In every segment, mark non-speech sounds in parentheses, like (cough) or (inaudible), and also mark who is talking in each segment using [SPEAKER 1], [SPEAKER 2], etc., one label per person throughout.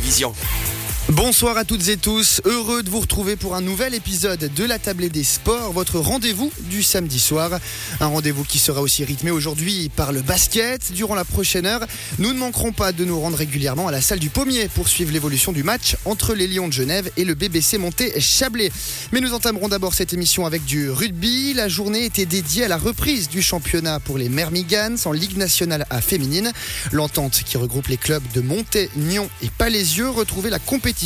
[SPEAKER 1] Vision.
[SPEAKER 2] Bonsoir à toutes et tous, heureux de vous retrouver pour un nouvel épisode de la Tablée des Sports, votre rendez-vous du samedi soir. Un rendez-vous qui sera aussi rythmé aujourd'hui par le basket. Durant la prochaine heure, nous ne manquerons pas de nous rendre régulièrement à la salle du Pommier pour suivre l'évolution du match entre les Lions de Genève et le BBC Monté Chablais. Mais nous entamerons d'abord cette émission avec du rugby. La journée était dédiée à la reprise du championnat pour les Mermigans en Ligue nationale A féminine. L'entente qui regroupe les clubs de Monté, Nyon et Palaisieux retrouvait la compétition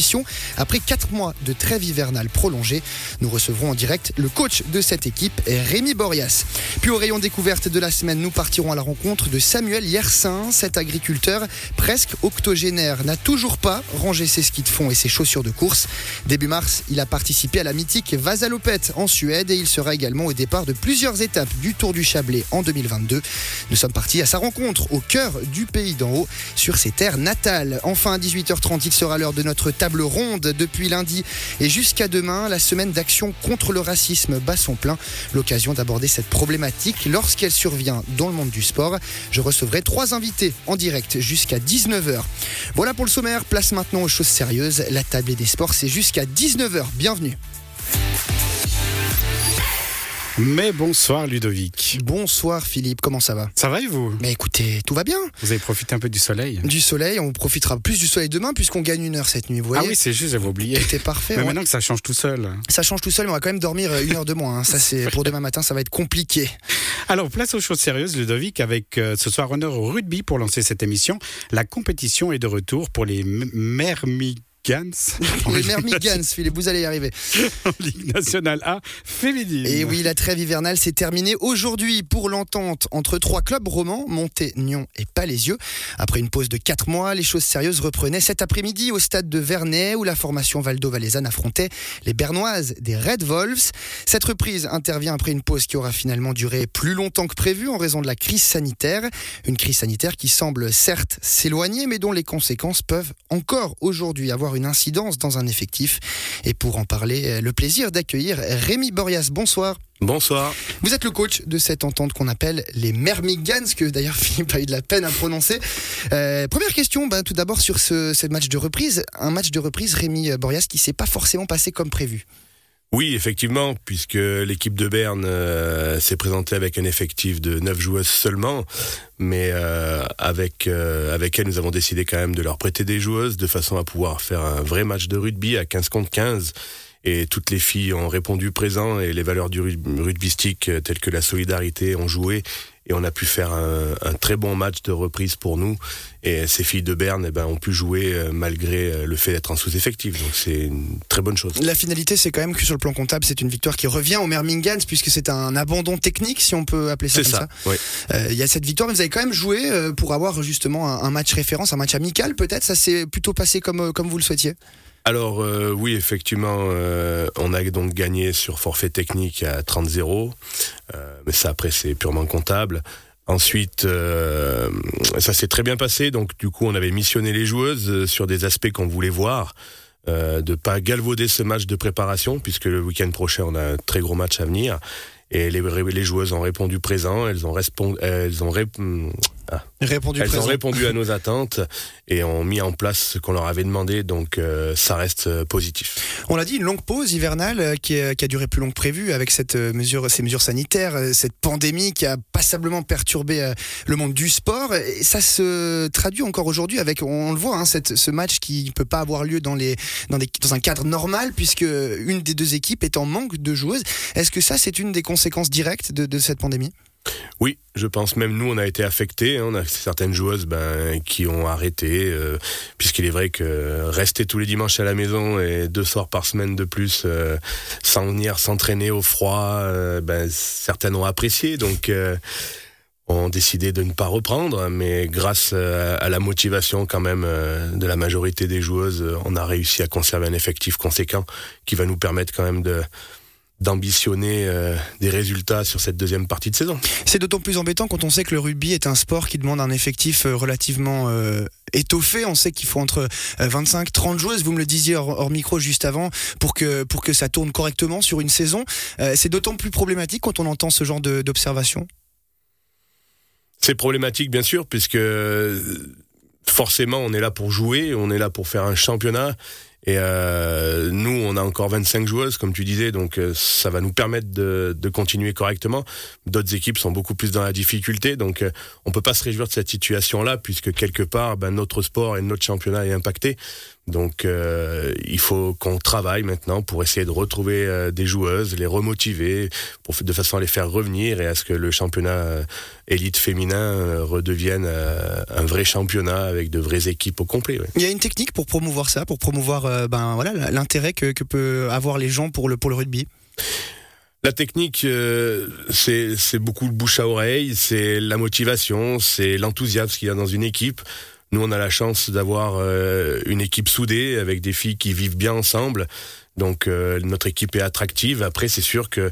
[SPEAKER 2] après 4 mois de trêve hivernale prolongée. Nous recevrons en direct le coach de cette équipe, Rémi Borias. Puis au rayon découverte de la semaine, nous partirons à la rencontre de Samuel Yersin. Cet agriculteur presque octogénaire n'a toujours pas rangé ses skis de fond et ses chaussures de course. Début mars, il a participé à la mythique Vasalopette en Suède et il sera également au départ de plusieurs étapes du Tour du Chablais en 2022. Nous sommes partis à sa rencontre au cœur du pays d'en haut, sur ses terres natales. Enfin, à 18h30, il sera l'heure de notre table ronde depuis lundi et jusqu'à demain. La semaine d'action contre le racisme bat son plein. L'occasion d'aborder cette problématique lorsqu'elle survient dans le monde du sport. Je recevrai trois invités en direct jusqu'à 19h. Voilà pour le sommaire. Place maintenant aux choses sérieuses. La table des sports, c'est jusqu'à 19h. Bienvenue.
[SPEAKER 3] Mais bonsoir Ludovic.
[SPEAKER 2] Bonsoir Philippe, comment ça va?
[SPEAKER 3] Ça va et vous?
[SPEAKER 2] Mais écoutez, tout va bien.
[SPEAKER 3] Vous avez profité un peu du soleil
[SPEAKER 2] Du soleil, on profitera plus du soleil demain puisqu'on gagne une heure cette nuit. Vous voyez?
[SPEAKER 3] Ah oui, c'est juste, j'avais oublié.
[SPEAKER 2] C'était parfait. (laughs)
[SPEAKER 3] Mais maintenant que ça change tout seul.
[SPEAKER 2] Ça change tout seul, mais on va quand même dormir euh, une heure de moins. hein. Ça, c'est pour demain matin, ça va être compliqué.
[SPEAKER 3] Alors, place aux choses sérieuses, Ludovic, avec euh, ce soir honneur au rugby pour lancer cette émission. La compétition est de retour pour les M- Mermigans.
[SPEAKER 2] Pour (laughs) les Mermigans, Philippe, vous allez y arriver. (laughs)
[SPEAKER 3] en Ligue nationale A féminine.
[SPEAKER 2] Et oui, la trêve hivernale s'est terminée aujourd'hui pour l'entente entre trois clubs romans, Monté, Nyon et Palaisieux. Après une pause de 4 mois, les choses sérieuses reprenaient cet après-midi au stade de Vernet où la formation Valdo-Valaisanne affrontait les Bernoises des Red Wolves. Cette reprise intervient après une pause qui aura finalement duré plus longtemps que prévu en raison de la crise sanitaire. Une crise sanitaire qui semble certes s'éloigner mais dont les conséquences peuvent encore aujourd'hui avoir une incidence dans un effectif. Et pour en parler, le plaisir d'accueillir Rémi Borias. Bonsoir.
[SPEAKER 1] Bonsoir.
[SPEAKER 2] Vous êtes le coach de cette entente qu'on appelle les Mermigans, que d'ailleurs (laughs) Philippe a eu de la peine à prononcer. Euh, première question, bah, tout d'abord sur ce, ce match de reprise. Un match de reprise, Rémi Borias, qui s'est pas forcément passé comme prévu.
[SPEAKER 1] Oui, effectivement, puisque l'équipe de Berne euh, s'est présentée avec un effectif de 9 joueuses seulement, mais euh, avec euh, avec elle, nous avons décidé quand même de leur prêter des joueuses de façon à pouvoir faire un vrai match de rugby à 15 contre 15. Et toutes les filles ont répondu présent et les valeurs du rug- rugbystique euh, telles que la solidarité ont joué et on a pu faire un, un très bon match de reprise pour nous. Et ces filles de Berne eh ben, ont pu jouer euh, malgré euh, le fait d'être en sous-effectif. Donc c'est une très bonne chose.
[SPEAKER 2] La finalité, c'est quand même que sur le plan comptable, c'est une victoire qui revient aux Mermigans, puisque c'est un abandon technique, si on peut appeler ça comme
[SPEAKER 1] ça.
[SPEAKER 2] ça.
[SPEAKER 1] oui.
[SPEAKER 2] Euh, Il y a cette victoire, mais vous avez quand même joué pour avoir justement un, un match référence, un match amical peut-être. Ça s'est plutôt passé comme, comme vous le souhaitiez.
[SPEAKER 1] Alors euh, oui, effectivement, euh, on a donc gagné sur forfait technique à 30-0, euh, mais ça après c'est purement comptable. Ensuite, ça s'est très bien passé, donc du coup on avait missionné les joueuses sur des aspects qu'on voulait voir, de pas galvauder ce match de préparation, puisque le week-end prochain on a un très gros match à venir. Et les, joueuses ont répondu présent, elles ont, elles ont, ah,
[SPEAKER 2] Répondu
[SPEAKER 1] elles ont répondu à (laughs) nos attentes et ont mis en place ce qu'on leur avait demandé, donc euh, ça reste euh, positif.
[SPEAKER 2] On l'a dit, une longue pause hivernale euh, qui, est- qui a duré plus long que prévu avec cette mesure, ces mesures sanitaires, cette pandémie qui a passablement perturbé le monde du sport. Et ça se traduit encore aujourd'hui avec, on le voit, hein, cette, ce match qui ne peut pas avoir lieu dans, les, dans, des- dans un cadre normal puisque une des deux équipes est en manque de joueuses. Est-ce que ça, c'est une des conséquences directes de, de cette pandémie?
[SPEAKER 1] Oui, je pense même nous, on a été affectés. hein. On a certaines joueuses ben, qui ont arrêté, euh, puisqu'il est vrai que rester tous les dimanches à la maison et deux soirs par semaine de plus, euh, sans venir s'entraîner au froid, euh, ben, certaines ont apprécié. Donc, ont décidé de ne pas reprendre, mais grâce à la motivation quand même de la majorité des joueuses, on a réussi à conserver un effectif conséquent qui va nous permettre quand même de d'ambitionner euh, des résultats sur cette deuxième partie de saison.
[SPEAKER 2] C'est d'autant plus embêtant quand on sait que le rugby est un sport qui demande un effectif euh, relativement euh, étoffé. On sait qu'il faut entre 25-30 joueuses, vous me le disiez hors, hors, micro juste avant, pour que, pour que ça tourne correctement sur une saison. Euh, c'est d'autant plus problématique quand on entend ce genre d'observation.
[SPEAKER 1] C'est problématique, bien sûr, puisque forcément, on est là pour jouer, on est là pour faire un championnat. Et euh, nous, on a encore 25 joueuses, comme tu disais, donc euh, ça va nous permettre de, de continuer correctement. D'autres équipes sont beaucoup plus dans la difficulté, donc euh, on peut pas se réjouir de cette situation-là, puisque quelque part, ben, notre sport et notre championnat est impacté. Donc euh, il faut qu'on travaille maintenant pour essayer de retrouver euh, des joueuses, les remotiver, pour, de façon à les faire revenir et à ce que le championnat euh, élite féminin redevienne un vrai championnat avec de vraies équipes au complet. ouais.
[SPEAKER 2] Il y a une technique pour promouvoir ça, pour promouvoir ben, voilà, l'intérêt que, que peut avoir les gens pour le, pour le rugby?
[SPEAKER 1] La technique, euh, c'est c'est beaucoup de bouche à oreille, c'est la motivation, c'est l'enthousiasme qu'il y a dans une équipe. Nous, on a la chance d'avoir euh, une équipe soudée avec des filles qui vivent bien ensemble. Donc, euh, notre équipe est attractive. Après, c'est sûr que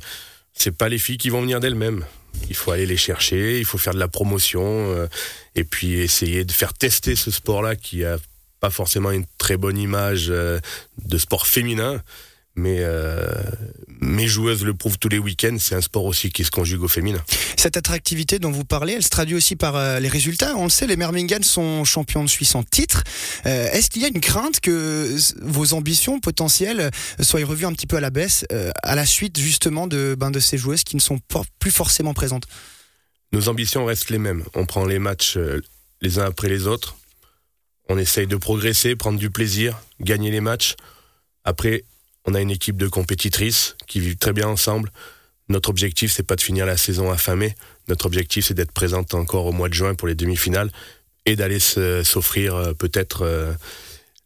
[SPEAKER 1] c'est pas les filles qui vont venir d'elles-mêmes. Il faut aller les chercher, il faut faire de la promotion euh, et puis essayer de faire tester ce sport-là qui a pas forcément une très bonne image de sport féminin. Mais euh, mes joueuses le prouvent tous les week-ends, c'est un sport aussi qui se conjugue au féminin.
[SPEAKER 2] Cette attractivité dont vous parlez, elle se traduit aussi par euh, les résultats. On le sait, les Mermingans sont champions de Suisse en titre. Euh, Est-ce qu'il y a une crainte que vos ambitions potentielles soient revues un petit peu à la baisse à la suite justement de, ben, de ces joueuses qui ne sont plus forcément présentes?
[SPEAKER 1] Nos ambitions restent les mêmes. On prend les matchs les uns après les autres. On essaye de progresser, prendre du plaisir, gagner les matchs. Après, on a une équipe de compétitrices qui vivent très bien ensemble. Notre objectif, c'est pas de finir la saison affamée. Notre objectif, c'est d'être présente encore au mois de juin pour les demi-finales et d'aller s'offrir euh, peut-être euh,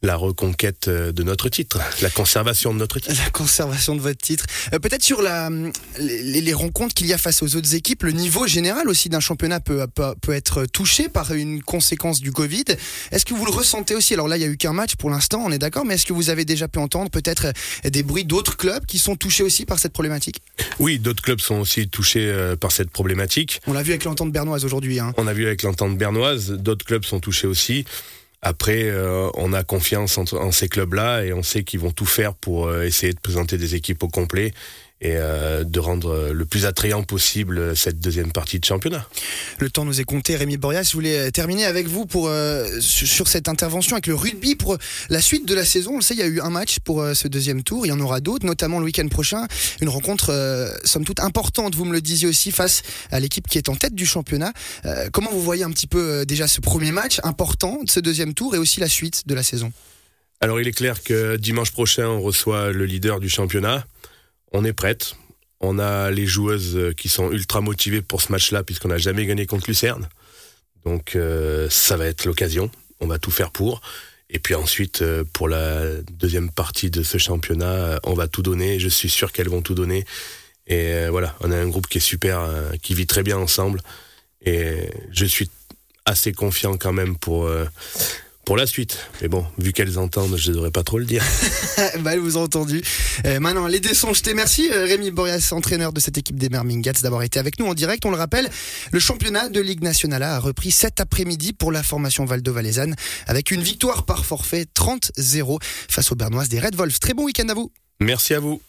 [SPEAKER 1] la reconquête euh, de notre titre, la conservation de notre titre.
[SPEAKER 2] La conservation de votre titre. Euh, Peut-être sur la, les, les rencontres qu'il y a face aux autres équipes, le niveau général aussi d'un championnat peut, peut, peut être touché par une conséquence du Covid. Est-ce que vous le ressentez aussi? Alors là, il n'y a eu qu'un match pour l'instant, on est d'accord, mais est-ce que vous avez déjà pu entendre peut-être euh, des bruits d'autres clubs qui sont touchés aussi par cette problématique?
[SPEAKER 1] Oui, d'autres clubs sont aussi touchés euh, par cette problématique.
[SPEAKER 2] On l'a vu avec l'entente bernoise aujourd'hui. Hein.
[SPEAKER 1] On a vu avec l'entente bernoise, d'autres clubs sont touchés aussi. Après, euh, on a confiance en, ces clubs-là et on sait qu'ils vont tout faire pour euh, essayer de présenter des équipes au complet et euh, de rendre euh, le plus attrayant possible euh, cette deuxième partie de championnat.
[SPEAKER 2] Le temps nous est compté. Rémi Borias, je voulais terminer avec vous pour euh, sur cette intervention avec le rugby pour la suite de la saison. On le sait, il y a eu un match pour euh, ce deuxième tour. Il y en aura d'autres, notamment le week-end prochain. Une rencontre, somme toute, importante, vous me le disiez aussi, face à l'équipe qui est en tête du championnat. Comment vous voyez un petit peu déjà ce premier match important de ce deuxième tour et aussi la suite de la saison?
[SPEAKER 1] Alors il est clair que dimanche prochain, on reçoit le leader du championnat. On est prête. On a les joueuses euh, qui sont ultra motivées pour ce match-là puisqu'on n'a jamais gagné contre Lucerne. Donc euh, ça va être l'occasion. On va tout faire pour. Et puis ensuite, euh, pour la deuxième partie de ce championnat, on va tout donner. Je suis sûr qu'elles vont tout donner. Et voilà, on a un groupe qui est super, qui vit très bien ensemble. Et je suis assez confiant quand même pour pour la suite. Mais bon, vu qu'elles entendent, je ne devrais pas trop le dire. (laughs)
[SPEAKER 2] bah, elle vous a entendu. Euh, maintenant, les dés sont jetés. Merci euh, Rémi Borias, entraîneur de cette équipe des Mermingats, d'avoir été avec nous en direct. On le rappelle, le championnat de Ligue Nationale A a repris cet après-midi pour la formation Valdo-Valaisanne avec une victoire par forfait 30-0 face aux Bernoises des Red Wolves. Très bon week-end à vous.
[SPEAKER 1] Merci à vous.